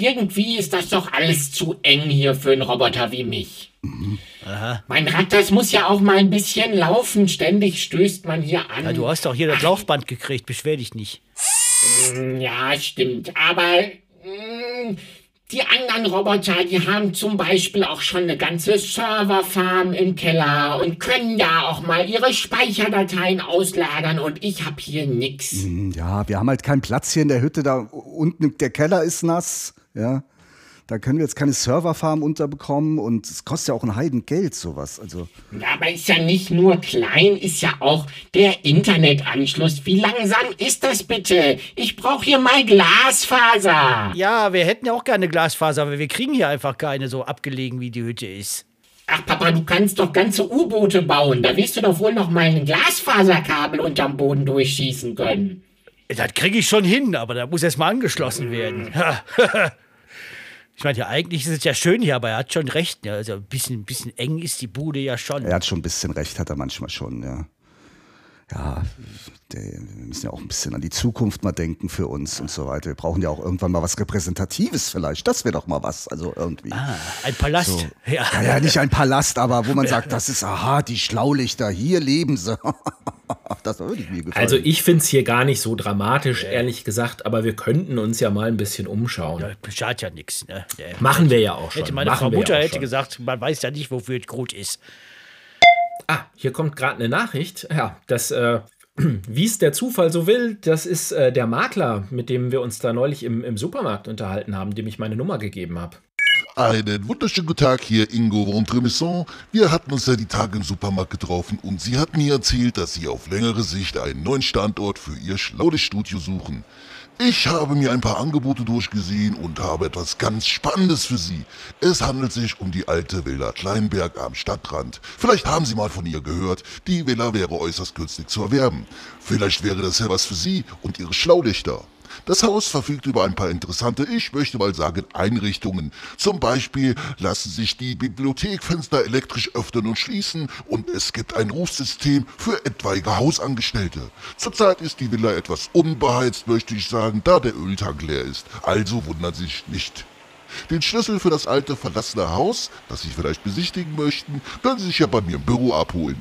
irgendwie ist das doch alles zu eng hier für einen Roboter wie mich. Mein Rad, das muss ja auch mal ein bisschen laufen. Ständig stößt man hier an. Ja, du hast doch hier das Laufband gekriegt, beschwer dich nicht. Ja, stimmt. Aber mh, die anderen Roboter, die haben zum Beispiel auch schon eine ganze Serverfarm im Keller und können ja auch mal ihre Speicherdateien auslagern und ich habe hier nix. Hm, Ja, wir haben halt keinen Platz hier in der Hütte. Da unten der Keller ist nass. Ja, da können wir jetzt keine Serverfarm unterbekommen und es kostet ja auch ein Heidengeld sowas. Also Ja, aber ist ja nicht nur klein, ist ja auch der Internetanschluss. Wie langsam ist das bitte? Ich brauche hier mal Glasfaser. Ja, wir hätten ja auch gerne Glasfaser, aber wir kriegen hier einfach keine so abgelegen, wie die Hütte ist. Ach Papa, du kannst doch ganze U-Boote bauen. Da wirst du doch wohl noch mal ein Glasfaserkabel unterm Boden durchschießen können. Das kriege ich schon hin, aber da muss erst mal angeschlossen werden. ich meine, ja, eigentlich ist es ja schön hier, aber er hat schon recht. Ne? Also ein bisschen, ein bisschen eng ist die Bude ja schon. er hat schon ein bisschen recht, hat er manchmal schon, ja. Ja, wir müssen ja auch ein bisschen an die Zukunft mal denken für uns und so weiter. Wir brauchen ja auch irgendwann mal was Repräsentatives vielleicht. Das wäre doch mal was, also irgendwie. Ah, ein Palast. So. Ja. Ja, ja, nicht ein Palast, aber wo man sagt, das ist, aha, die Schlaulichter, hier leben sie. das würde ich mir gefallen. Also ich finde es hier gar nicht so dramatisch, ehrlich gesagt, aber wir könnten uns ja mal ein bisschen umschauen. Ja, schadet ja nichts. Ne? Machen wir ja auch schon. Hätte meine Machen Frau wir Mutter ja hätte schon. gesagt, man weiß ja nicht, wofür es gut ist. Ah, hier kommt gerade eine Nachricht. Ja, das, äh, wie es der Zufall so will, das ist äh, der Makler, mit dem wir uns da neulich im, im Supermarkt unterhalten haben, dem ich meine Nummer gegeben habe. Einen wunderschönen guten Tag hier, Ingo von Tremisson. Wir hatten uns ja die Tage im Supermarkt getroffen und Sie hat mir erzählt, dass Sie auf längere Sicht einen neuen Standort für Ihr Schlaulichtstudio suchen. Ich habe mir ein paar Angebote durchgesehen und habe etwas ganz Spannendes für Sie. Es handelt sich um die alte Villa Kleinberg am Stadtrand. Vielleicht haben Sie mal von ihr gehört. Die Villa wäre äußerst günstig zu erwerben. Vielleicht wäre das ja was für Sie und Ihre Schlaulichter. Das Haus verfügt über ein paar interessante, ich möchte mal sagen, Einrichtungen. Zum Beispiel lassen sich die Bibliothekfenster elektrisch öffnen und schließen und es gibt ein Rufsystem für etwaige Hausangestellte. Zurzeit ist die Villa etwas unbeheizt, möchte ich sagen, da der Öltank leer ist. Also wundern Sie sich nicht. Den Schlüssel für das alte verlassene Haus, das Sie vielleicht besichtigen möchten, können Sie sich ja bei mir im Büro abholen.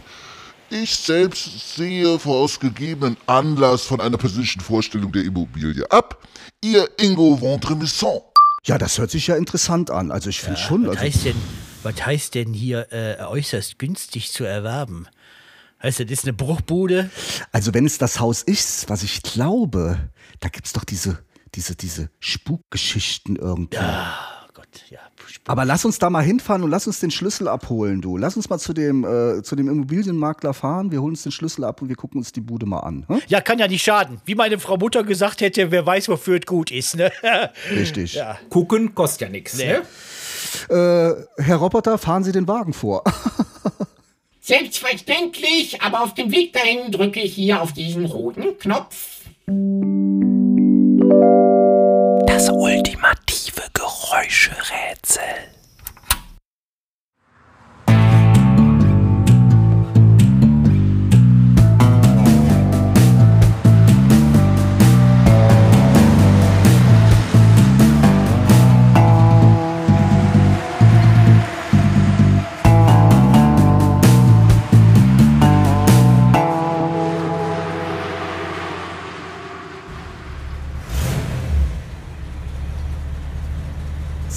Ich selbst sehe aus gegebenen Anlass von einer persönlichen Vorstellung der Immobilie ab. Ihr Ingo von Tremisson. ja, das hört sich ja interessant an. Also ich finde schon. Was Also, heißt denn, was heißt denn hier äh, äußerst günstig zu erwerben? Heißt das, ist eine Bruchbude? also wenn es das Haus ist, was ich glaube, da gibt es doch diese, diese, diese Spukgeschichten irgendwie. Gott, ja. Aber lass uns da mal hinfahren und lass uns den Schlüssel abholen, du. Lass uns mal zu dem, äh, zu dem Immobilienmakler fahren, wir holen uns den Schlüssel ab und wir gucken uns die Bude mal an. Hm? Ja, kann ja nicht schaden. Wie meine Frau Mutter gesagt hätte, wer weiß, wofür es gut ist. Ne? Richtig. Ja. Gucken kostet ja nichts. Nee. Ne? Äh, Herr Roboter, fahren Sie den Wagen vor. Selbstverständlich, aber auf dem Weg dahin drücke ich hier auf diesen roten Knopf. Das ultimative Geräuscherätsel.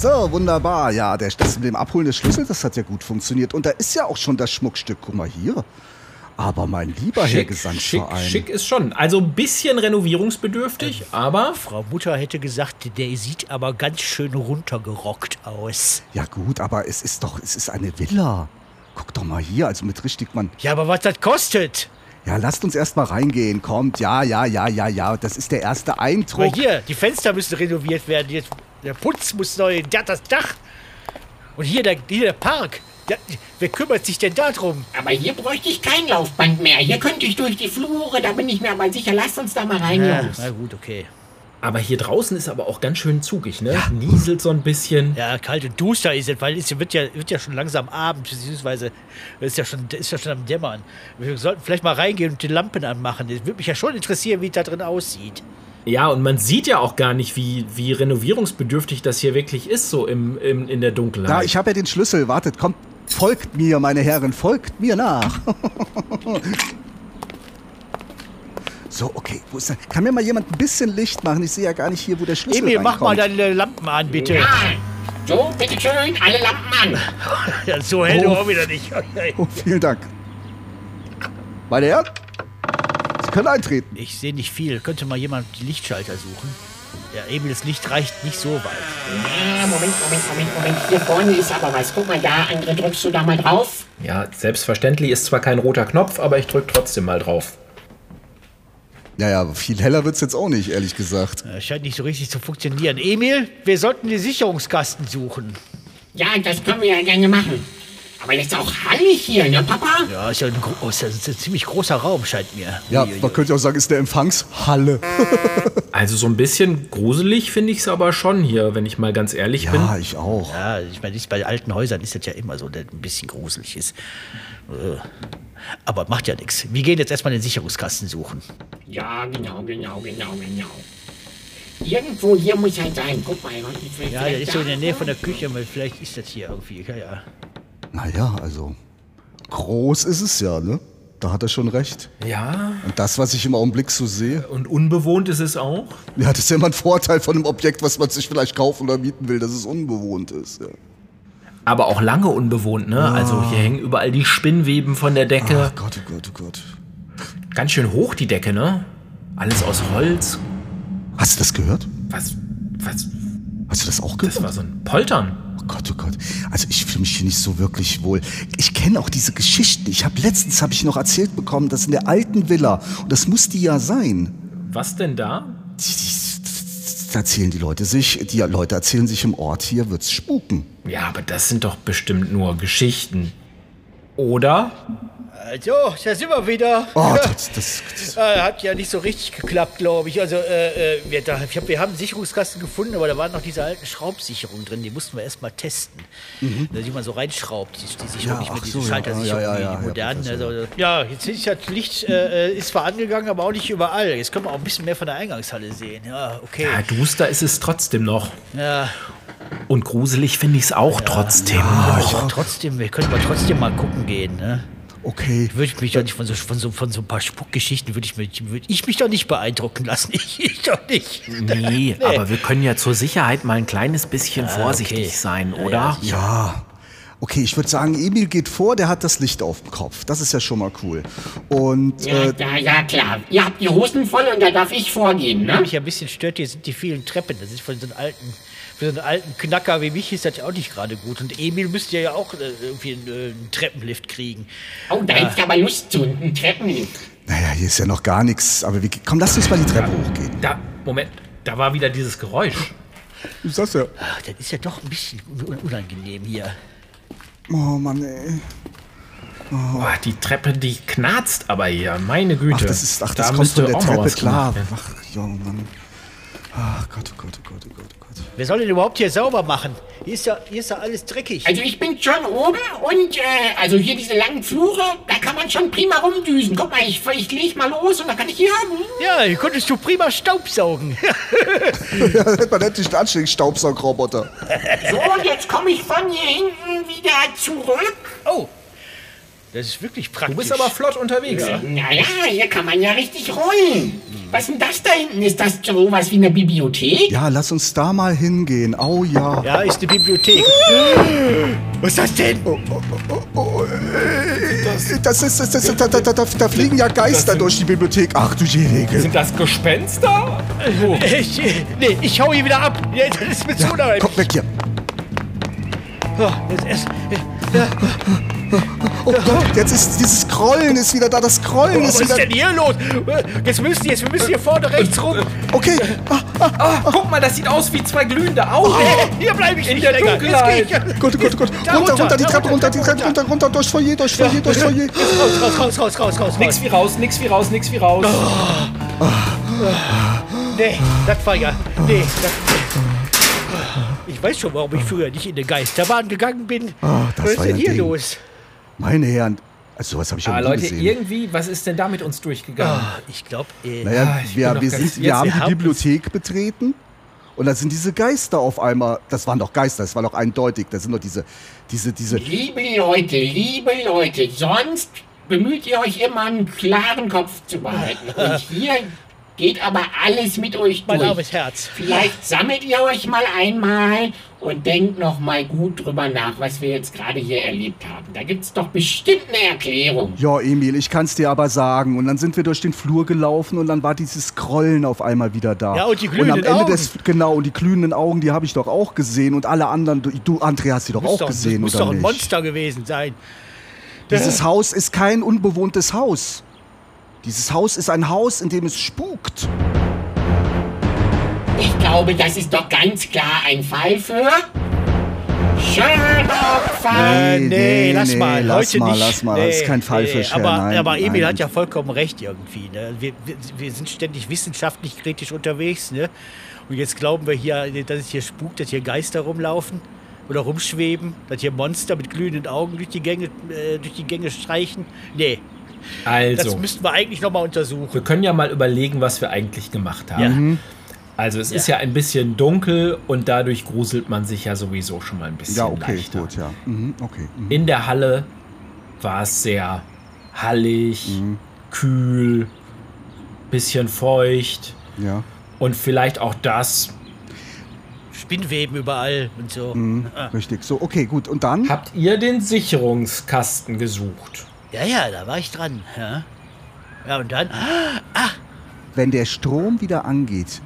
So, wunderbar. Ja, der, das mit dem Abholen des Schlüssels, das hat ja gut funktioniert. Und da ist ja auch schon das Schmuckstück. Guck mal hier. Aber mein lieber Herr schick, Gesangsverein. schick ist schon. Also ein bisschen renovierungsbedürftig, aber Frau Mutter hätte gesagt, der sieht aber ganz schön runtergerockt aus. Ja gut, aber es ist doch, es ist eine Villa. Guck doch mal hier, also mit richtig man. Ja, aber was das kostet? Ja, lasst uns erst mal reingehen. Kommt, ja, ja, ja, ja, ja. Das ist der erste Aber Eindruck. hier, die Fenster müssen renoviert werden. Jetzt, der Putz muss neu, der, das Dach. Und hier der, hier der Park. Ja, wer kümmert sich denn darum? Aber hier bräuchte ich kein Laufband mehr. Hier könnte ich durch die Flure, da bin ich mir aber sicher. Lasst uns da mal rein, Ja, Jungs. na gut, okay. aber hier draußen ist aber auch ganz schön zugig, ne? Nieselt so ein bisschen. Ja, kalt und duster ist es, weil es wird ja, wird ja schon langsam Abend, beziehungsweise ist ja schon, ist ja schon am Dämmern. Wir sollten vielleicht mal reingehen und die Lampen anmachen. Es würde mich ja schon interessieren, wie es da drin aussieht. Ja, und man sieht ja auch gar nicht, wie, wie renovierungsbedürftig das hier wirklich ist, so im, im, in der Dunkelheit. Da, ich habe ja den Schlüssel. Wartet, kommt. Folgt mir, meine Herren, folgt mir nach. so, okay. Wo ist denn? Kann mir mal jemand ein bisschen Licht machen? Ich sehe ja gar nicht hier, wo der Schlüssel Emil, mach mal deine Lampen an, bitte. Ja, so, bitteschön, alle Lampen an. Ja, so hell Oh. auch wieder nicht. Oh, vielen Dank. Meine Herren, Können eintreten. Ich sehe nicht viel. Könnte mal jemand die Lichtschalter suchen? Ja, Emil, das Licht reicht nicht so weit. Ja, Moment, Moment, Moment, Moment. Hier vorne ist aber was. Guck mal da, André, drückst du da mal drauf? Ja, selbstverständlich ist zwar kein roter Knopf, aber ich drücke trotzdem mal drauf. Ja, ja, viel heller wird's jetzt auch nicht, ehrlich gesagt. Ja, scheint nicht so richtig zu funktionieren. Emil, wir sollten den Sicherungskasten suchen. Ja, das können wir ja gerne machen. Aber jetzt auch hallig hier, ne, Papa? Ja, ist ja ein, gro- ist ja ein ziemlich großer Raum, scheint mir. Ja, Uiuiui. man könnte auch sagen, ist eine Empfangshalle. Also so ein bisschen gruselig finde ich es aber schon hier, wenn ich mal ganz ehrlich bin. Ja, ich auch. Ja, ich meine, bei alten Häusern ist das ja immer so, dass ein bisschen gruselig ist. Äh, Aber macht ja nichts. Wir gehen jetzt erstmal den Sicherungskasten suchen. Ja, genau, genau, genau, genau. Irgendwo hier muss er sein. Guck mal. Ja, der ist so in der Nähe von der Küche, aber vielleicht ist das hier irgendwie. Ja, ja. Naja, also groß ist es ja, ne? Da hat er schon recht. Ja, Und das, was ich im Augenblick so sehe, und unbewohnt ist es auch. ja, das ist ja immer ein Vorteil von einem Objekt, was man sich vielleicht kaufen oder mieten will, dass es unbewohnt ist. Ja. Aber auch lange unbewohnt, ne? Also hier hängen überall die Spinnweben von der Decke. Ach Gott, oh Gott, oh Gott. Ganz schön hoch die Decke, ne? Alles aus Holz. Hast du das gehört? Was, was, Hast du das auch gehört? das war so ein Poltern. Oh Gott, oh Gott. Also ich fühle mich hier nicht so wirklich wohl. Ich kenne auch diese Geschichten. Ich habe letztens habe ich noch erzählt bekommen, dass in der alten Villa und das muss die ja sein. Was denn da? Die, die, da erzählen die Leute sich, die Leute erzählen sich im Ort hier wird's spuken. Ja, aber das sind doch bestimmt nur Geschichten. Oder? Also, da sind wir wieder. Oh, das, das, das, Äh, hat ja nicht so richtig geklappt, glaube ich. Also, äh, äh, wir, da, ich hab, wir haben einen Sicherungskasten gefunden, aber da waren noch diese alten Schraubsicherungen drin. Die mussten wir erstmal testen. Da die man so reinschraubt, die, die Sicherung, Ja, nicht mehr ach diese so, ja, Schaltersicherung, ja, ja, wie ja, die ja, modernen. Also, ja, jetzt ist das Licht äh, ist zwar angegangen, aber auch nicht überall. Jetzt können wir auch ein bisschen mehr von der Eingangshalle sehen. Ja, okay. Ja, duster ist es trotzdem noch. Ja, Und gruselig finde ich es auch trotzdem. aber trotzdem, wir können aber trotzdem mal gucken gehen, ne? Okay. Würde ich mich doch nicht von so, von so, von so ein paar Spuckgeschichten, würde ich, mich- würde ich mich doch nicht beeindrucken lassen. Ich, ich doch nicht. Nee, aber wir können ja zur Sicherheit mal ein kleines bisschen vorsichtig okay. sein, Ja, oder? ja, Ja. Okay, ich würde sagen, Emil geht vor, der hat das Licht auf dem Kopf. Das ist ja schon mal cool. Und Ja, äh, ja, ja, klar. Ihr habt die Hosen voll und da darf ich vorgehen, Was ne? mich ein bisschen stört, hier sind die vielen Treppen. Das ist von so einem alten, für so einen alten Knacker wie mich ist das ja auch nicht gerade gut. Und Emil müsste ja auch äh, irgendwie einen, äh, einen Treppenlift kriegen. Oh, da ist aber Lust zu. Ein Treppenlift. naja, hier ist ja noch gar nichts. Aber wir, komm, lass uns mal die Treppe hochgehen. Da, Moment, da war wieder dieses Geräusch. Ich sag's ja. Ach, das ist ja doch ein bisschen un- unangenehm hier. Oh Mann, ey. Boah, die Treppe, die knarzt aber hier, meine Güte. Ach, das ist, ach, das Da kommt von der Treppe, klar. Ach, Junge, Mann. Ach Gott, oh Gott, oh Gott, oh Gott, oh Gott. Wer soll denn überhaupt hier sauber machen? Hier ist ja, hier ist ja alles dreckig. Also ich bin schon oben und äh, also hier diese langen Flure, da kann man schon prima rumdüsen. Guck mal, ich, ich leg mal los und dann kann ich hier. Ja, hier konntest du prima Staubsaugen. Ja, man nennt dich einen anständigen Staubsaugroboter. So, und jetzt komme ich von hier hinten wieder zurück. oh, das ist wirklich praktisch. Du bist aber flott unterwegs. Naja, hier kann man ja richtig rollen. Was ist denn das da hinten? Ist das sowas wie eine Bibliothek? Ja, lass uns da mal hingehen. Oh ja. Ja, ist die Bibliothek. Was ist das denn? Das ist, das ist, da, da, da, da, da fliegen ja Geister durch die Bibliothek. Ach du Jährige. Sind das Gespenster? Ich, nee, ich hau hier wieder ab. Ja, Das ist mir zu unheimlich. Komm weg hier. Oh, jetzt erst, ja, Oh Gott, jetzt ist dieses Scrollen ist wieder da. Das Scrollen was ist ist wieder. denn hier los? Jetzt müssen, jetzt, wir müssen hier vorne rechts rum. Okay. Ah, Ah, guck mal, das sieht aus wie zwei glühende Augen. Hier bleibe ich In nicht der länger. Dunkelheit. Jetzt ich. gut, gut, gut. Da Runter, runter, die Treppe runter, die Treppe runter, runter, durch Foyer, durch Foyer, durch Foyer. Raus, raus, raus, raus, raus, raus. Nix wie raus, nix wie raus, nix wie raus. Nee, das war ja. Nee, das. Ich weiß schon, warum ich früher nicht in die Geisterbahn gegangen bin. Ah, das Was ist denn hier Ding. los? Meine Herren, also sowas habe ich ja Ah, nie Leute, gesehen. irgendwie, was ist denn da mit uns durchgegangen? Ah, ich glaube, äh, Naja, Ah, wir, wir, sind, wir haben wir die haben Bibliothek betreten und da sind diese Geister auf einmal. Das waren doch Geister, das war doch eindeutig. Das sind doch diese, diese, diese. Liebe Leute, liebe Leute, sonst bemüht ihr euch immer einen klaren Kopf zu behalten. Und hier geht aber alles mit euch mein durch. armes Herz. Vielleicht sammelt ihr euch mal einmal und denkt noch mal gut drüber nach, was wir jetzt gerade hier erlebt haben. Da gibt's doch bestimmt eine Erklärung. Ja, Emil, ich kann's dir aber sagen. Und dann sind wir durch den Flur gelaufen und dann war dieses Scrollen auf einmal wieder da. Ja, und die Und am glühenden Ende Augen. des genau und die glühenden Augen, die habe ich doch auch gesehen und alle anderen. Du, du André, hast die doch Muss auch doch, gesehen muss oder doch ein nicht? Monster gewesen sein. Dieses Haus ist kein unbewohntes Haus. Dieses Haus ist ein Haus, in dem es spukt. Ich glaube, das ist doch ganz klar ein Fall für Sherlock Äh, Holmes. nee, lass nee, mal. lass Heute mal, nicht. lass mal. Das ist kein Fall für Sher, aber, nein, aber Emil nein. hat ja vollkommen recht irgendwie. Ne? Wir, wir, wir sind ständig wissenschaftlich kritisch unterwegs. Ne? Und jetzt glauben wir hier, dass es hier spukt, dass hier Geister rumlaufen oder rumschweben, dass hier Monster mit glühenden Augen durch die Gänge, äh, durch die Gänge streichen. Nee, das Also, müssten wir eigentlich nochmal untersuchen. wir können ja mal überlegen, was wir eigentlich gemacht haben. Ja. Mhm. Also es ist ja ein bisschen dunkel und dadurch gruselt man sich ja sowieso schon mal ein bisschen Ja, okay, leichter. gut, ja. Mhm, okay. Mhm. In der Halle war es sehr hallig, Mhm. kühl, bisschen feucht Ja. und vielleicht auch das. Spinnweben überall und so. Mhm, richtig. So, okay, gut. Und dann? Habt ihr den Sicherungskasten gesucht? Ja, ja, da war ich dran. Ja, ja und dann? wenn der Strom wieder angeht,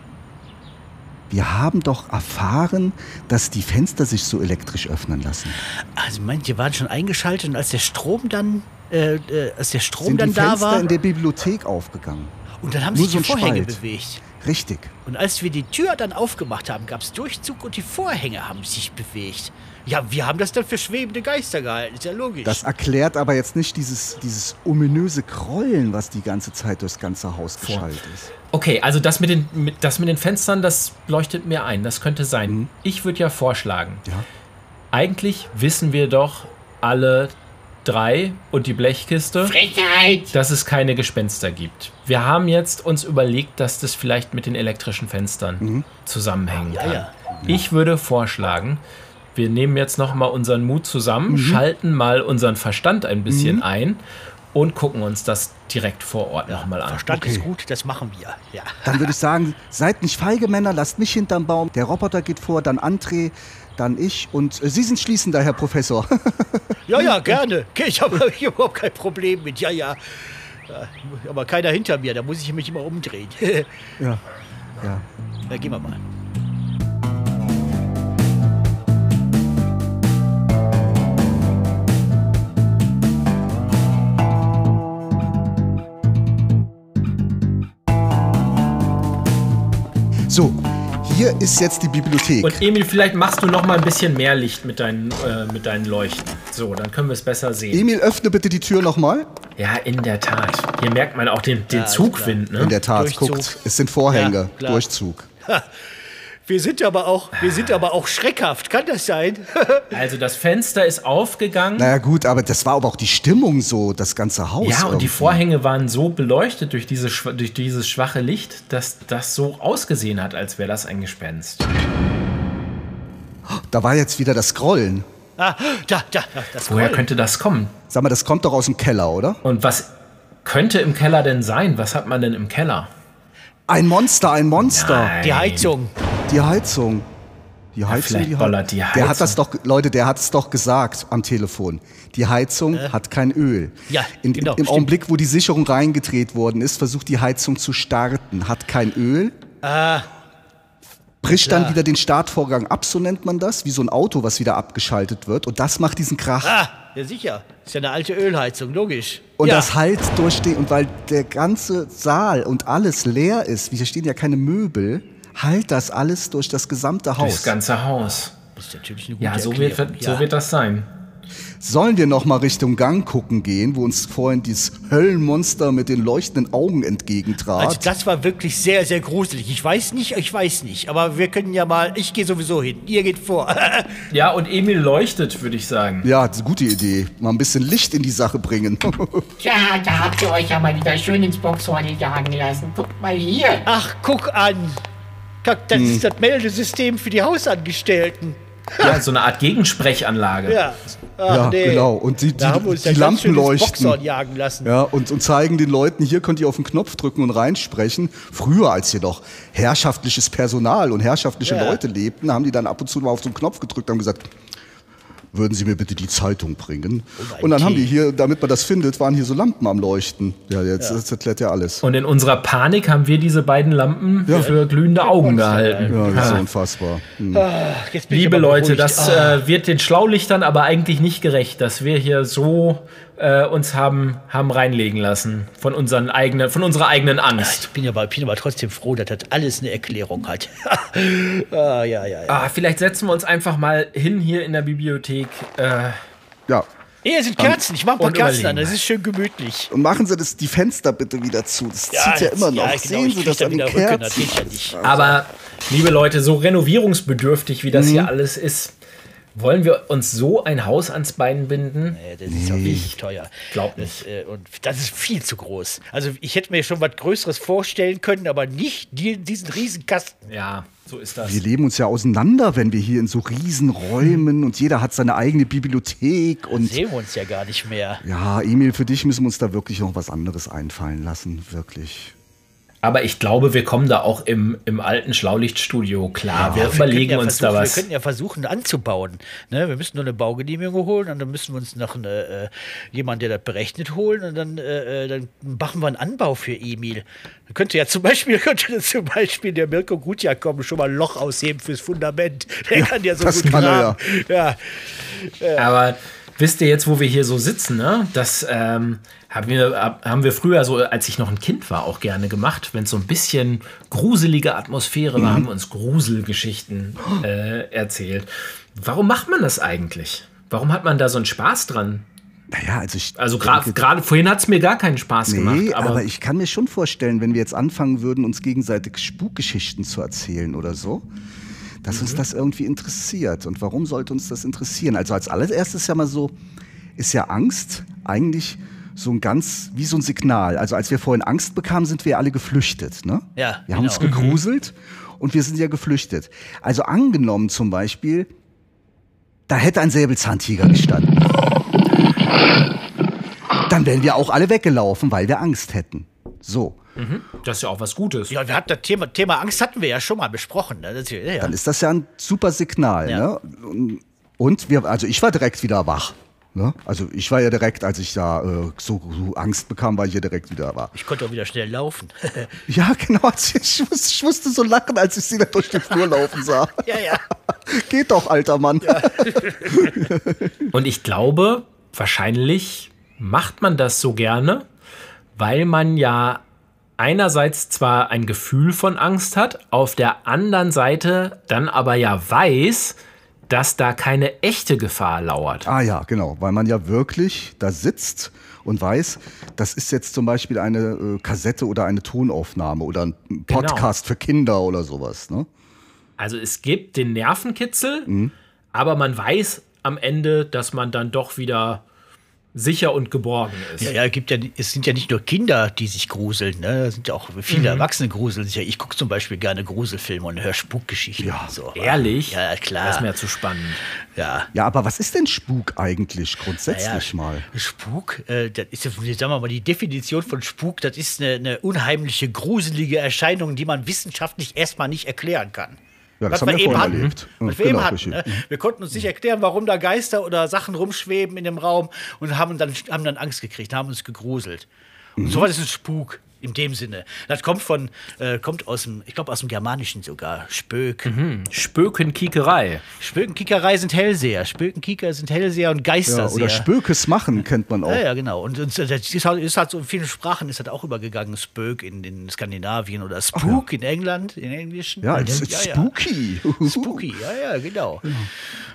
wir haben doch erfahren, dass die Fenster sich so elektrisch öffnen lassen. Also manche waren schon eingeschaltet und als der Strom dann, äh, äh, als der Strom Sind dann die da Fenster war in der Bibliothek aufgegangen? und dann haben nur sich so die Vorhänge Spalt. bewegt. Richtig. Und als wir die Tür dann aufgemacht haben, gab es Durchzug und die Vorhänge haben sich bewegt. Ja, wir haben das dann für schwebende Geister gehalten, ist ja logisch. Das erklärt aber jetzt nicht dieses, dieses ominöse Krollen, was die ganze Zeit durchs ganze Haus geschaltet ist. Okay, also das mit den, mit, das mit den Fenstern, das leuchtet mir ein. Das könnte sein. Mhm. Ich würde ja vorschlagen, Ja. eigentlich wissen wir doch alle drei und die Blechkiste, Frechheit. dass es keine Gespenster gibt. Wir haben jetzt uns überlegt, dass das vielleicht mit den elektrischen Fenstern zusammenhängen Ja, kann. ja. Ich würde vorschlagen, wir nehmen jetzt noch mal unseren Mut zusammen, schalten mal unseren Verstand ein bisschen ein und gucken uns das direkt vor Ort noch mal an. Verstand Okay. ist gut, das machen wir. Ja. Dann würde ich sagen, seid nicht feige Männer, lasst mich hinterm Baum. Der Roboter geht vor, dann André, dann ich und äh, Sie sind schließender, Herr Professor. Ja, ja, gerne. Ich habe hier überhaupt kein Problem mit. Ja, ja. Ja, Aber keiner hinter mir, da muss ich mich immer umdrehen. ja. ja. Na, gehen wir mal. So, hier ist jetzt die Bibliothek. Und Emil, vielleicht machst du noch mal ein bisschen mehr Licht mit deinen, äh, mit deinen Leuchten. So, dann können wir es besser sehen. Emil, öffne bitte die Tür nochmal. Ja, in der Tat. Hier merkt man auch den, den ist Zugwind, In ne? der Tat, Durchzug. guckt, es sind Vorhänge, Ja, klar. Durchzug. Wir sind aber auch, wir sind aber auch schreckhaft. Kann das sein? Also das Fenster ist aufgegangen. Naja gut, aber das war aber auch die Stimmung so, das ganze Haus. Ja, und die. Vorhänge waren so beleuchtet durch, diese, durch dieses schwache Licht, dass das so ausgesehen hat, als wäre das ein Gespenst. Da war jetzt wieder das Scrollen. Ah, da, da, da, das Woher Rollen. könnte das kommen? Sag mal, das kommt doch aus dem Keller, oder? Und was könnte im Keller denn sein? Was hat man denn im Keller? Ein Monster, ein Monster. Die Heizung. Die Heizung. Die Heizung, vielleicht die, Hei- bollert die Der Heizung. hat das doch, Leute, der hat es doch gesagt am Telefon. Die Heizung hat kein Öl. Ja, In, genau, Im stimmt. Augenblick, wo die Sicherung reingedreht worden ist, versucht die Heizung zu starten. Hat kein Öl. Ah, Bricht dann wieder den Startvorgang ab, so nennt man das, wie so ein Auto, was wieder abgeschaltet wird. Und das macht diesen Krach. ah, ja sicher. Ist ja eine alte Ölheizung, logisch. Und ja. das halt durch den, und weil der ganze Saal und alles leer ist, wie hier stehen ja keine Möbel, halt das alles durch das gesamte Das Haus. ganze Haus. Das ist natürlich eine gute Ja, so wird, Erklärung. so ja. wird das sein. Sollen wir noch mal Richtung Gang gucken gehen, wo uns vorhin dieses Höllenmonster mit den leuchtenden Augen entgegentrat? Also das war wirklich sehr, sehr gruselig. Ich weiß nicht, ich weiß nicht. Aber wir können ja mal, ich gehe sowieso hin. Ihr geht vor. Ja, und Emil leuchtet, würde ich sagen. ja, das ist eine gute Idee. Mal ein bisschen Licht in die Sache bringen. Tja, da habt ihr euch ja mal wieder schön ins Boxhorn jagen lassen. Guckt mal hier. Ach, guck an. Das Hm. ist das Meldesystem für die Hausangestellten. Ja, so eine Art Gegensprechanlage. Ja. Ach, ja, nee. genau. Und die, die, Da haben wir uns die Lampen leuchten. Jagen lassen. Ja, und, und zeigen den Leuten, hier könnt ihr auf den Knopf drücken und reinsprechen. Früher, als hier noch herrschaftliches Personal und herrschaftliche Ja. Leute lebten, haben die dann ab und zu mal auf so einen Knopf gedrückt und haben gesagt, würden Sie mir bitte die Zeitung bringen? ein Und dann haben Tee. die hier, damit man das findet, waren hier so Lampen am Leuchten. Ja, jetzt das erklärt ja alles. Und in unserer Panik haben wir diese beiden Lampen für glühende Augen gehalten. Ja, das ist so Ha. unfassbar. Hm. Ach, jetzt bin ich Liebe Leute, beruhigt. das Ah. äh, wird den Schlaulichtern aber eigentlich nicht gerecht, dass wir hier so äh, uns haben, haben reinlegen lassen von, unseren eigenen, von unserer eigenen Angst. Ich bin aber, bin aber trotzdem froh, dass das alles eine Erklärung hat. ah, ja, ja, ja. Ah, vielleicht setzen wir uns einfach mal hin hier in der Bibliothek. Äh, Ja. Hier sind Kerzen. Ich mach ein paar Kerzen an. Das ist schön gemütlich. Und machen Sie das, die Fenster bitte wieder zu. Das zieht ja immer noch. Ja, genau, Sehen Sie das da an den wieder Rücken. Das Kerzen? geht ja nicht. aber, liebe Leute, so renovierungsbedürftig, wie das Mhm. hier alles ist, wollen wir uns so ein Haus ans Bein binden? Ja, das ist auch wirklich teuer. Glaub nicht. Das, äh, und das ist viel zu groß. Also ich hätte mir schon was Größeres vorstellen können, aber nicht die, diesen riesen Kasten. Ja, so ist das. Wir leben uns ja auseinander, wenn wir hier in so riesen Räumen und jeder hat seine eigene Bibliothek und Sehen wir uns ja gar nicht mehr. ja, Emil, für dich müssen wir uns da wirklich noch was anderes einfallen lassen, wirklich. Aber ich glaube, wir kommen da auch im, im alten Schlaulichtstudio klar. wir Ja, überlegen ja uns da was. Wir könnten ja versuchen anzubauen. Ne? Wir müssen nur eine Baugenehmigung holen und dann müssen wir uns noch eine, äh, jemanden, der das berechnet, holen und dann, äh, äh, dann machen wir einen Anbau für Emil. Dann könnte ja zum Beispiel, könnte zum Beispiel der Mirko Gutja kommen, schon mal ein Loch ausheben fürs Fundament. Der kann ja so das gut kann er graben. Ja. Aber wisst ihr jetzt, wo wir hier so sitzen, ne? Das ähm, haben, wir, hab- haben wir früher, so als ich noch ein Kind war, auch gerne gemacht. Wenn es so ein bisschen gruselige Atmosphäre war, haben wir uns Gruselgeschichten äh, erzählt. Warum macht man das eigentlich? Warum hat man da so einen Spaß dran? Naja, also ich. Also gerade vorhin hat es mir gar keinen Spaß Nee, gemacht. aber, Aber, ich kann mir schon vorstellen, wenn wir jetzt anfangen würden, uns gegenseitig Spukgeschichten zu erzählen oder so, dass Mhm. uns das irgendwie interessiert. Und warum sollte uns das interessieren? Also als allererstes ja mal so, ist ja Angst eigentlich so ein ganz, wie so ein Signal. Also als wir vorhin Angst bekamen, sind wir alle geflüchtet. Ne? Ja, Wir haben uns genau. gegruselt und wir sind ja geflüchtet. Also angenommen zum Beispiel, da hätte ein Säbelzahntiger gestanden. Dann wären wir auch alle weggelaufen, weil wir Angst hätten. So. Das ist ja auch was Gutes. Ja, wir hatten das Thema, Thema Angst hatten wir ja schon mal besprochen. Ne? Das, ja, ja. Dann ist das ja ein super Signal. Ja. Ne? Und- wir, also ich war direkt wieder wach. Ne? Also ich war ja direkt, als ich da äh, so, so Angst bekam, war ich ja direkt wieder wach. Ich konnte auch wieder schnell laufen. Ja, genau. also Ich musste, ich musste so lachen, als ich sie da durch den Flur laufen sah. ja, ja. Geht doch, alter Mann. Und ich glaube, wahrscheinlich macht man das so gerne, weil man ja einerseits zwar ein Gefühl von Angst hat, auf der anderen Seite dann aber ja weiß, dass da keine echte Gefahr lauert. Ah ja, genau, weil man ja wirklich da sitzt und weiß, das ist jetzt zum Beispiel eine äh, Kassette oder eine Tonaufnahme oder ein Genau. Podcast für Kinder oder sowas. Ne? Also es gibt den Nervenkitzel, Mhm. aber man weiß am Ende, dass man dann doch wieder sicher und geborgen ist. Ja, ja, gibt ja, es sind ja nicht nur Kinder, die sich gruseln, ne? Es sind ja auch viele Erwachsene gruseln sich ja. Ich gucke zum Beispiel gerne Gruselfilme und höre Spukgeschichten. Ja, und so. Ehrlich? Ja, klar. Das ist mir zu spannend. ja. Ja, aber was ist denn Spuk eigentlich grundsätzlich Naja, mal? Spuk, äh, das ist ja, sagen wir mal, die Definition von Spuk, das ist eine, eine unheimliche, gruselige Erscheinung, die man wissenschaftlich erstmal nicht erklären kann. Ja, das Was haben wir vorhin hatten. erlebt. Was Ja, wir genau, eben hatten. richtig. Ne? Wir konnten uns nicht erklären, warum da Geister oder Sachen rumschweben in dem Raum und haben dann, haben dann Angst gekriegt, haben uns gegruselt. Mhm. Und sowas ist ein Spuk. In dem Sinne. Das kommt von, äh, kommt aus dem, ich glaube aus dem Germanischen sogar. Spök. Mhm. Spökenkiekerei. Spökenkickerei sind Hellseher. Spökenkicker sind Hellseher und Ja, Geisterseher. oder Spökes machen kennt man auch. Ja, ja, genau. Und, und das ist halt, ist halt so in vielen Sprachen ist halt auch übergegangen. Spök in den Skandinavien oder Spook in England, in Englischen. Ja, it's, dann- it's spooky. Spooky, ja, ja, genau.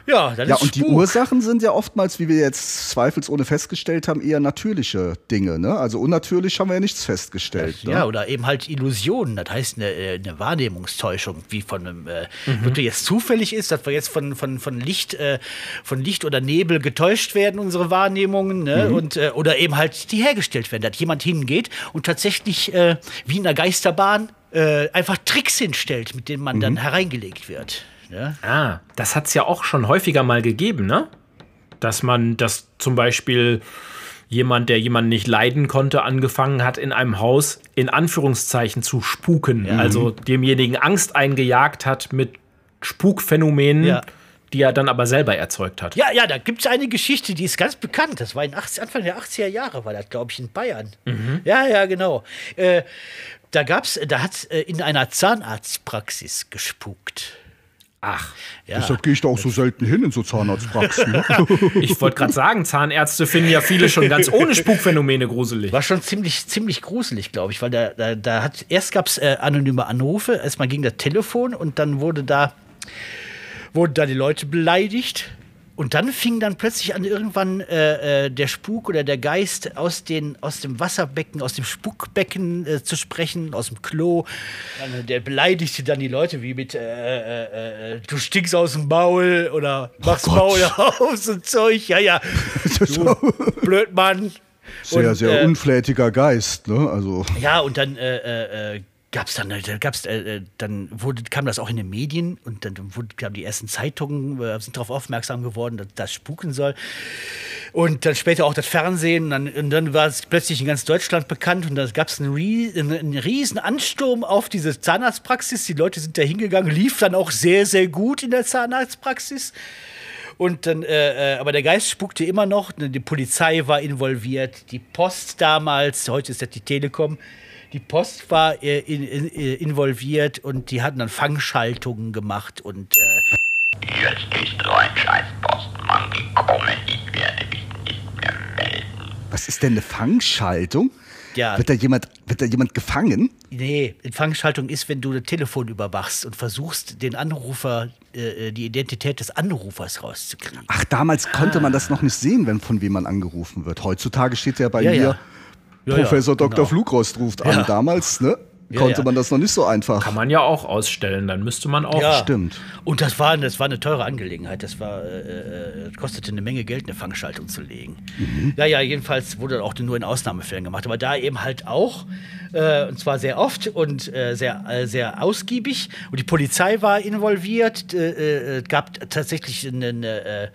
Ja, das Ja, ist und die Spuk. Ursachen sind ja oftmals, wie wir jetzt zweifelsohne festgestellt haben, eher natürliche Dinge. Ne? Also unnatürlich haben wir ja nichts festgestellt. Ne? Ja, oder eben halt Illusionen. Das heißt eine, äh, eine Wahrnehmungstäuschung, wie von einem, äh, Mhm. das jetzt zufällig ist, dass wir jetzt von, von, von, Licht, äh, von Licht oder Nebel getäuscht werden, unsere Wahrnehmungen, ne? Mhm. und, äh, oder eben halt die hergestellt werden, dass jemand hingeht und tatsächlich äh, wie in einer Geisterbahn äh, einfach Tricks hinstellt, mit denen man Mhm. dann hereingelegt wird. Ne? Ah, das hat es ja auch schon häufiger mal gegeben, ne? Dass man, dass zum Beispiel jemand, der jemanden nicht leiden konnte, angefangen hat, in einem Haus in Anführungszeichen zu spuken. Also demjenigen Angst eingejagt hat mit Spukphänomenen, Ja. die er dann aber selber erzeugt hat. Ja, ja, da gibt es eine Geschichte, die ist ganz bekannt. Das war in 80, Anfang der 80er Jahre, war das, glaube ich, in Bayern. Ja, ja, genau. Äh, da gab's, da hat äh, in einer Zahnarztpraxis gespukt. Ach, Ja. Deshalb gehe ich da auch so selten hin in so Zahnarztpraxen. ne? ich wollte gerade sagen, Zahnärzte finden ja viele schon ganz ohne Spukphänomene gruselig. War schon ziemlich, ziemlich gruselig, glaube ich, weil da, da, da hat erst gab es äh, anonyme Anrufe, erstmal ging das Telefon und dann wurde da wurden da die Leute beleidigt. Und dann fing dann plötzlich an, irgendwann äh, äh, der Spuk oder der Geist aus, den, aus dem Wasserbecken, aus dem Spukbecken äh, zu sprechen, aus dem Klo. Dann, äh, der beleidigte dann die Leute wie mit, äh, äh, du stinkst aus dem Maul oder machst Maul aus und Zeug. Ja, ja, du Blödmann. Sehr, Und, sehr unflätiger Geist. Ne? Also, ja, und dann gab's dann, äh, gab's, äh, äh, dann wurde, kam das auch in den Medien und dann kamen die ersten Zeitungen, äh, sind darauf aufmerksam geworden, dass das spuken soll. Und dann später auch das Fernsehen. Und dann, und dann war es plötzlich in ganz Deutschland bekannt und da gab es einen, einen, einen riesen Ansturm auf diese Zahnarztpraxis. Die Leute sind da hingegangen, lief dann auch sehr, sehr gut in der Zahnarztpraxis. Und dann, äh, äh, aber der Geist spukte immer noch. Die Polizei war involviert, die Post damals, heute ist das die Telekom, die Post war äh, in, in, äh, involviert und die hatten dann Fangschaltungen gemacht und äh, Jetzt ist so ein scheiß Postmann gekommen, ich werde mich nicht mehr melden. was ist denn eine Fangschaltung? Ja. Wird da jemand, wird da jemand gefangen? nee, eine Fangschaltung ist, wenn du das Telefon überwachst und versuchst, den Anrufer, äh, die Identität des Anrufers rauszukriegen. Ach, damals konnte man das noch nicht sehen, wenn von wem man angerufen wird. Heutzutage steht ja bei Ja, mir, ja. Ja, Professor ja, Dr. genau. Flugrost ruft Ja. an. Damals, ne? Ja, Konnte ja. man das noch nicht so einfach. Kann man ja auch ausstellen, dann müsste man auch. Ja. Stimmt. Und das war, das war eine teure Angelegenheit. Das war, äh, äh, kostete eine Menge Geld, eine Fangschaltung zu legen. Ja, ja, jedenfalls wurde auch nur in Ausnahmefällen gemacht. Aber da eben halt auch, äh, und zwar sehr oft und äh, sehr, äh, sehr ausgiebig. Und die Polizei war involviert. Äh, gab tatsächlich eine, eine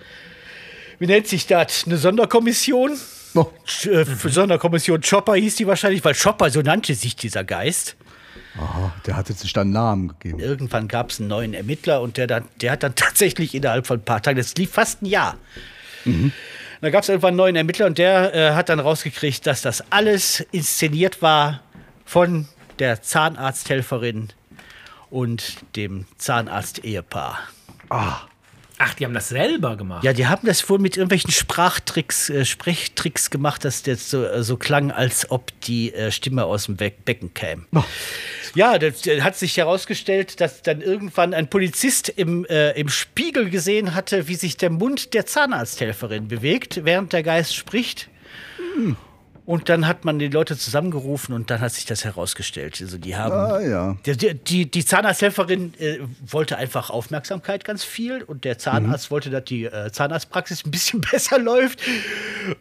wie nennt sich das? Eine Sonderkommission. Oh. Äh, Sonderkommission Chopper hieß die wahrscheinlich, weil Chopper, so nannte sich dieser Geist. Aha, der hatte sich dann einen Namen gegeben. Irgendwann gab es einen neuen Ermittler und der, dann, der hat dann tatsächlich innerhalb von ein paar Tagen, das lief fast ein Jahr. Da gab es irgendwann einen neuen Ermittler und der äh, hat dann rausgekriegt, dass das alles inszeniert war von der Zahnarzthelferin und dem Zahnarzt-Ehepaar. Ach, die haben das selber gemacht. Ja, die haben das wohl mit irgendwelchen Sprachtricks, äh, Sprechtricks gemacht, dass das so, äh, so klang, als ob die äh, Stimme aus dem Be Becken käme. Ja, das hat sich herausgestellt, dass dann irgendwann ein Polizist im, äh, im Spiegel gesehen hatte, wie sich der Mund der Zahnarzthelferin bewegt, während der Geist spricht. Und dann hat man die Leute zusammengerufen und dann hat sich das herausgestellt. Also die haben. Ah, ja. Die, die, die Zahnarzthelferin äh, wollte einfach Aufmerksamkeit ganz viel und der Zahnarzt wollte, dass die äh, Zahnarztpraxis ein bisschen besser läuft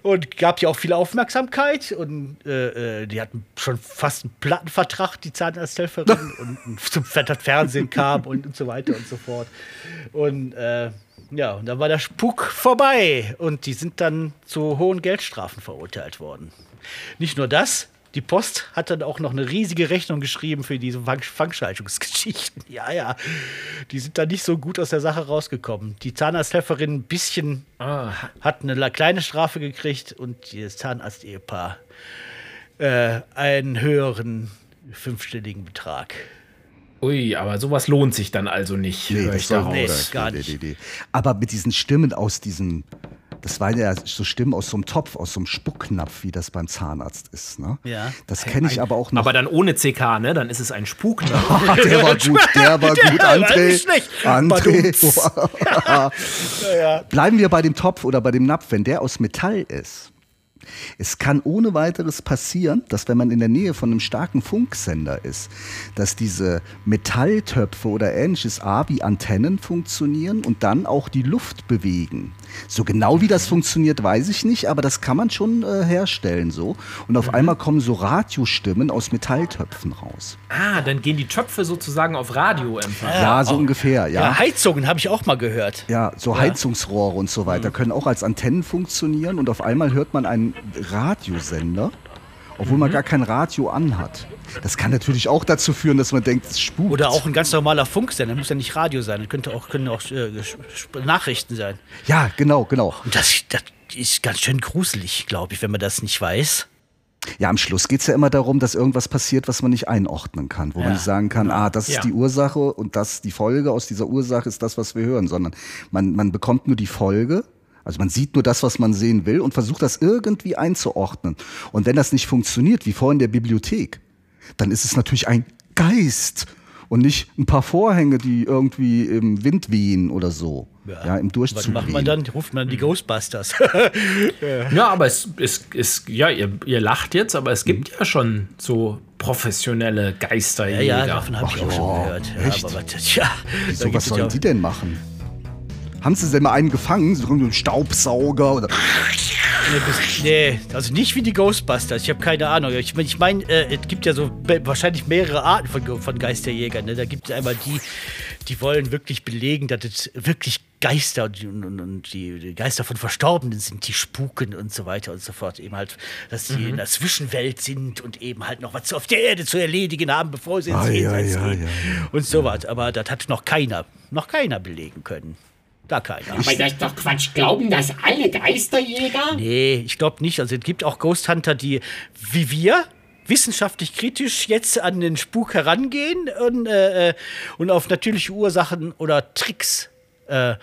und gab ja auch viel Aufmerksamkeit und äh, äh, die hatten schon fast einen Plattenvertrag, die Zahnarzthelferin und, zum Fernsehen kam und, und so weiter und so fort. Und äh, ja, und dann war der Spuk vorbei und die sind dann zu hohen Geldstrafen verurteilt worden. Nicht nur das, die Post hat dann auch noch eine riesige Rechnung geschrieben für diese Fang Fangschaltungsgeschichten. Ja, ja, die sind da nicht so gut aus der Sache rausgekommen. Die Zahnarzthelferin ein bisschen Ah, hat eine kleine Strafe gekriegt und das Zahnarzt-Ehepaar äh, einen höheren fünfstelligen Betrag. ui, aber sowas lohnt sich dann also nicht. Nee, höre das ich daraus. Nee, das- gar nicht. Aber mit diesen Stimmen aus diesem, das waren ja so Stimmen aus so einem Topf, aus so einem Spucknapf, wie das beim Zahnarzt ist. Ne? Ja. Das kenne ich aber auch noch. Aber dann ohne CK, ne? Dann ist es ein Spuk. Ne? Ah, der war gut, der war gut, war André. nicht schlecht. André. Bleiben wir bei dem Topf oder bei dem Napf, wenn der aus Metall ist. Es kann ohne weiteres passieren, dass wenn man in der Nähe von einem starken Funksender ist, dass diese Metalltöpfe oder ähnliches A wie Antennen funktionieren und dann auch die Luft bewegen. So genau wie das funktioniert, weiß ich nicht, aber das kann man schon äh, herstellen so. Und auf einmal kommen so Radiostimmen aus Metalltöpfen raus. Ah, dann gehen die Töpfe sozusagen auf Radioempfang. Ja, so ungefähr, Ja, ja. Heizungen habe ich auch mal gehört. Ja, so Heizungsrohre und so weiter können auch als Antennen funktionieren und auf einmal hört man einen Radiosender, obwohl man gar kein Radio anhat. Das kann natürlich auch dazu führen, dass man denkt, es spukt. Oder auch ein ganz normaler Funksender, muss ja nicht Radio sein, das könnte auch, können auch äh, Nachrichten sein. Ja, genau, genau. Und das, das ist ganz schön gruselig, glaube ich, wenn man das nicht weiß. Ja, am Schluss geht es ja immer darum, dass irgendwas passiert, was man nicht einordnen kann, wo man Ja, nicht sagen kann, ah, das ist Ja. die Ursache und das die Folge aus dieser Ursache ist das, was wir hören, sondern man, man bekommt nur die Folge. Also man sieht nur das, was man sehen will und versucht das irgendwie einzuordnen. Und wenn das nicht funktioniert, wie vorhin in der Bibliothek, dann ist es natürlich ein Geist und nicht ein paar Vorhänge, die irgendwie im Wind wehen oder so. Ja, im Was Durchzug macht man dann? Ruft man die Ghostbusters. Ja, aber es ist, ist ja, ihr, ihr lacht jetzt, aber es gibt ja schon so professionelle ja, Geisterjäger. ja, davon habe ich auch schon gehört. Ja, echt? aber was, ja, So, was sollen ja- die denn machen? Haben sie denn mal einen gefangen? So einen Staubsauger oder. Nee, also nicht wie die Ghostbusters. Ich habe keine Ahnung. Ich meine, ich mein, äh, es gibt ja so wahrscheinlich mehrere Arten von, von Geisterjägern. Ne? Da gibt es einmal die, die wollen wirklich belegen, dass es wirklich Geister und, und, und die, Geister von Verstorbenen sind, die spuken und so weiter und so fort. Eben halt, dass die in der Zwischenwelt sind und eben halt noch was auf der Erde zu erledigen haben, bevor sie ins Ah, ja, Jenseits ja, gehen. ja, Und so was. Aber das hat noch keiner, noch keiner belegen können. Da keiner. Aber das ist doch Quatsch. Glauben das alle Geisterjäger? Nee, ich glaube nicht. Also es gibt auch Ghost Hunter, die wie wir wissenschaftlich kritisch jetzt an den Spuk herangehen und, äh, äh, und auf natürliche Ursachen oder Tricks äh,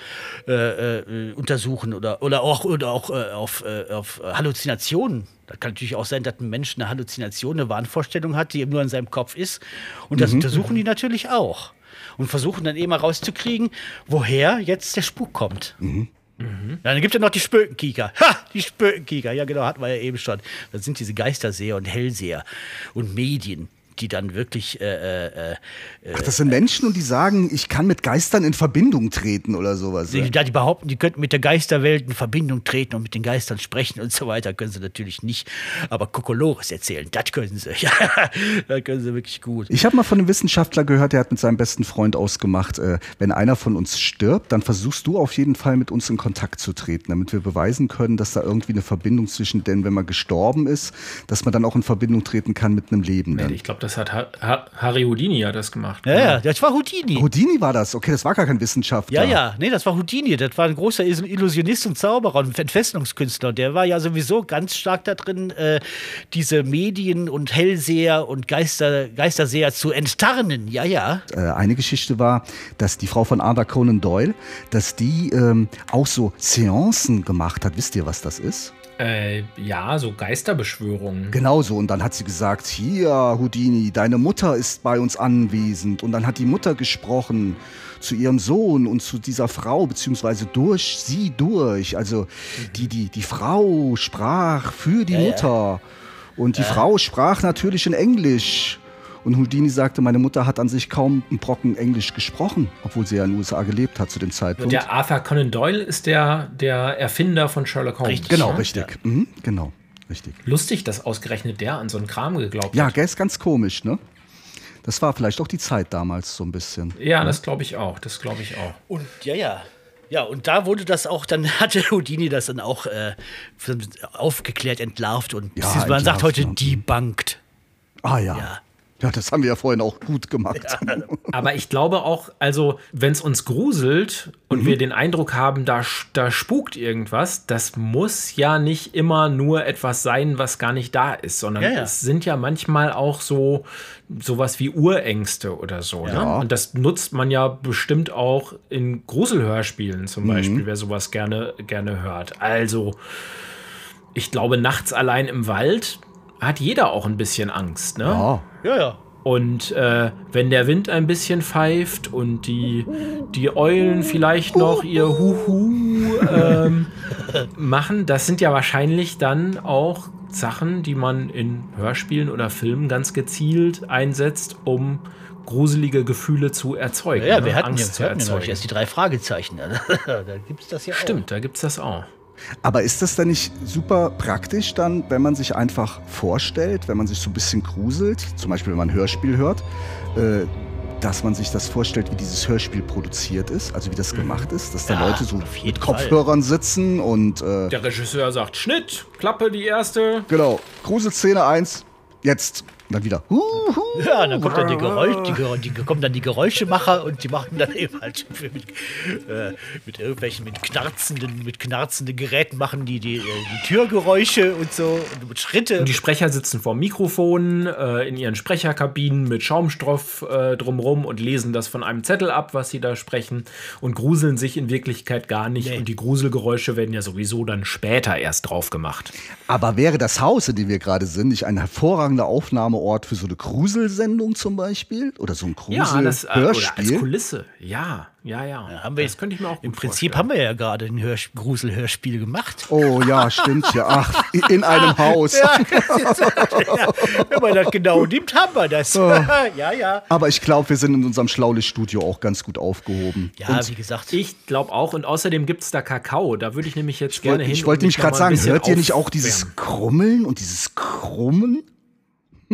äh, äh, untersuchen oder, oder auch, oder auch äh, auf, äh, auf Halluzinationen. Da kann natürlich auch sein, dass ein Mensch eine Halluzination, eine Wahnvorstellung hat, die eben nur in seinem Kopf ist. Und das untersuchen die natürlich auch. Und versuchen dann eben mal rauszukriegen, woher jetzt der Spuk kommt. Ja, dann gibt es ja noch die Spökenkieker. Ha, die Spökenkieker. Ja, genau, hatten wir ja eben schon. Das sind diese Geisterseher und Hellseher und Medien, die dann wirklich äh, äh, äh, Ach, das sind Menschen und die sagen, ich kann mit Geistern in Verbindung treten oder sowas. die, da die behaupten, die könnten mit der Geisterwelt in Verbindung treten und mit den Geistern sprechen und so weiter, können sie natürlich nicht. Aber Kokolores erzählen, das können sie. Ja, das können sie wirklich gut. Ich habe mal von einem Wissenschaftler gehört, der hat mit seinem besten Freund ausgemacht, äh, wenn einer von uns stirbt, dann versuchst du auf jeden Fall mit uns in Kontakt zu treten, damit wir beweisen können, dass da irgendwie eine Verbindung zwischen, denn wenn man gestorben ist, dass man dann auch in Verbindung treten kann mit einem Lebenden. Ich glaube, das hat ha ha Harry Houdini hat das gemacht. Ja, ja, das war Houdini. Houdini war das, okay, das war gar kein Wissenschaftler. Ja, ja, nee, das war Houdini. Das war ein großer Is- Illusionist und Zauberer und Entfesselungskünstler. Und der war ja sowieso ganz stark da drin, äh, diese Medien und Hellseher und Geister, Geisterseher zu enttarnen. Ja, ja. Äh, eine Geschichte war, dass die Frau von Arthur Conan Doyle, dass die ähm, auch so Seancen gemacht hat. Wisst ihr, was das ist? Äh, ja, so Geisterbeschwörungen. Genau so. Und dann hat sie gesagt, hier, Houdini, deine Mutter ist bei uns anwesend. Und dann hat die Mutter gesprochen zu ihrem Sohn und zu dieser Frau, beziehungsweise durch sie durch. Also die, die, die Frau sprach für die ja. Mutter. Und die Frau sprach natürlich in Englisch. Und Houdini sagte, meine Mutter hat an sich kaum einen Brocken Englisch gesprochen, obwohl sie ja in den USA gelebt hat zu dem Zeitpunkt. Der Arthur Conan Doyle ist der, der Erfinder von Sherlock Holmes. Richtig. genau, ne? richtig. Mhm, genau, richtig. Lustig, dass ausgerechnet der an so einen Kram geglaubt Ja, hat. gell, ist ganz komisch, ne? Das war vielleicht auch die Zeit damals so ein bisschen. Ja, das glaube ich auch. Das glaube ich auch. Und ja, ja. Ja, und da wurde das auch, dann hatte Houdini das dann auch äh, aufgeklärt, entlarvt und Ja, man sagt entlarvt, heute ja. debunked. Ah ja. Ja. Ja, das haben wir ja vorhin auch gut gemacht. Aber ich glaube auch, also, wenn es uns gruselt und Mhm. wir den Eindruck haben, da, da spukt irgendwas, das muss ja nicht immer nur etwas sein, was gar nicht da ist, sondern Ja, ja. es sind ja manchmal auch so sowas wie Urängste oder so. Ne? Ja. Und das nutzt man ja bestimmt auch in Gruselhörspielen Mhm. zum Beispiel, wer sowas gerne, gerne hört. Also, ich glaube, nachts allein im Wald hat jeder auch ein bisschen Angst. Ne? Ja. Ja, ja. Und äh, wenn der Wind ein bisschen pfeift und die, die Eulen vielleicht noch ihr Huhu ähm, machen, das sind ja wahrscheinlich dann auch Sachen, die man in Hörspielen oder Filmen ganz gezielt einsetzt, um gruselige Gefühle zu erzeugen. Ja, ne? wir hatten ja, Angst wir hatten ja zu erzeugen. erst die drei Fragezeichen. da gibt es das ja Stimmt, da gibt es das auch. Aber ist das dann nicht super praktisch dann, wenn man sich einfach vorstellt, wenn man sich so ein bisschen gruselt, zum Beispiel wenn man ein Hörspiel hört, äh, dass man sich das vorstellt, wie dieses Hörspiel produziert ist, also wie das gemacht ist, dass da Ja, Leute so mit Kopfhörern sitzen und äh, Der Regisseur sagt Schnitt, Klappe die erste. genau, Gruselszene 1, jetzt. Und dann wieder. Huhu. auch. Ja, dann kommt dann die Geräusche, die, die kommen dann die Geräuschemacher und die machen dann eben halt mit, äh, mit irgendwelchen, mit knarzenden, mit knarzenden Geräten machen die die, äh, die Türgeräusche und so und mit Schritte. Und die Sprecher sitzen vor Mikrofonen äh, in ihren Sprecherkabinen mit Schaumstoff äh, drumrum und lesen das von einem Zettel ab, was sie da sprechen und gruseln sich in Wirklichkeit gar nicht. Nee. Und die Gruselgeräusche werden ja sowieso dann später erst drauf gemacht. Aber wäre das Haus, in dem wir gerade sind, nicht ein hervorragender Aufnahmeort für so eine Gruselsendung zum Beispiel? Oder so ein Ja, das äh, oder als Gruselhörspiel? Kulisse. Ja, ja, ja. haben wir, das könnte ich mir auch gut Im Prinzip vorstellen. haben wir ja gerade ein Hörs Gruselhörspiel gemacht. oh ja, stimmt ja. Ach, in einem Haus. Ja, wenn man das genau nimmt, haben wir das. ja, ja. Aber ich glaube, wir sind in unserem Schlaulichtstudio auch ganz gut aufgehoben. Ja, Und wie gesagt. Ich glaube auch. Und außerdem gibt es da Kakao. Da würde ich nämlich jetzt ich gerne wollte hin. ich wollte nämlich gerade sagen, hört ihr nicht auch dieses Krummeln und dieses Krummen?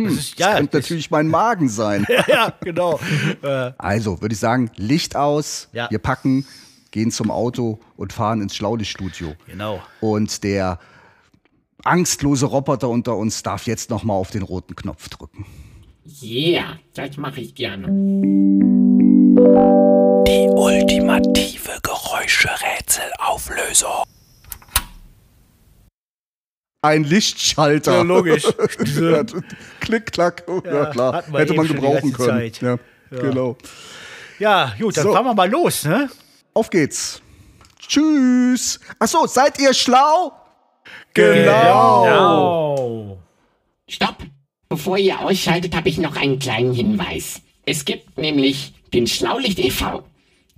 Das ist, Das ja, könnte das- natürlich mein Magen sein. ja, genau. Äh, Also würde ich sagen, Licht aus, Ja. wir packen, gehen zum Auto und fahren ins Schlaulichtstudio. genau. Und der angstlose Roboter unter uns darf jetzt noch mal auf den roten Knopf drücken. Yeah, das mache ich gerne. Die ultimative Geräuscherätselauflösung. Ein Lichtschalter. Ja, logisch. ja, klick, klack. Ja, Ja, klar. Hätte man gebrauchen können. Zeit. Ja, Genau. Ja, gut, dann So. fahren wir mal los, ne? Auf geht's. Tschüss. Ach so, seid ihr schlau? Genau. Stopp! Bevor ihr ausschaltet, habe ich noch einen kleinen Hinweis. Es gibt nämlich den Schlaulicht e.V.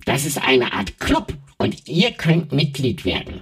Das ist eine Art Club und ihr könnt Mitglied werden.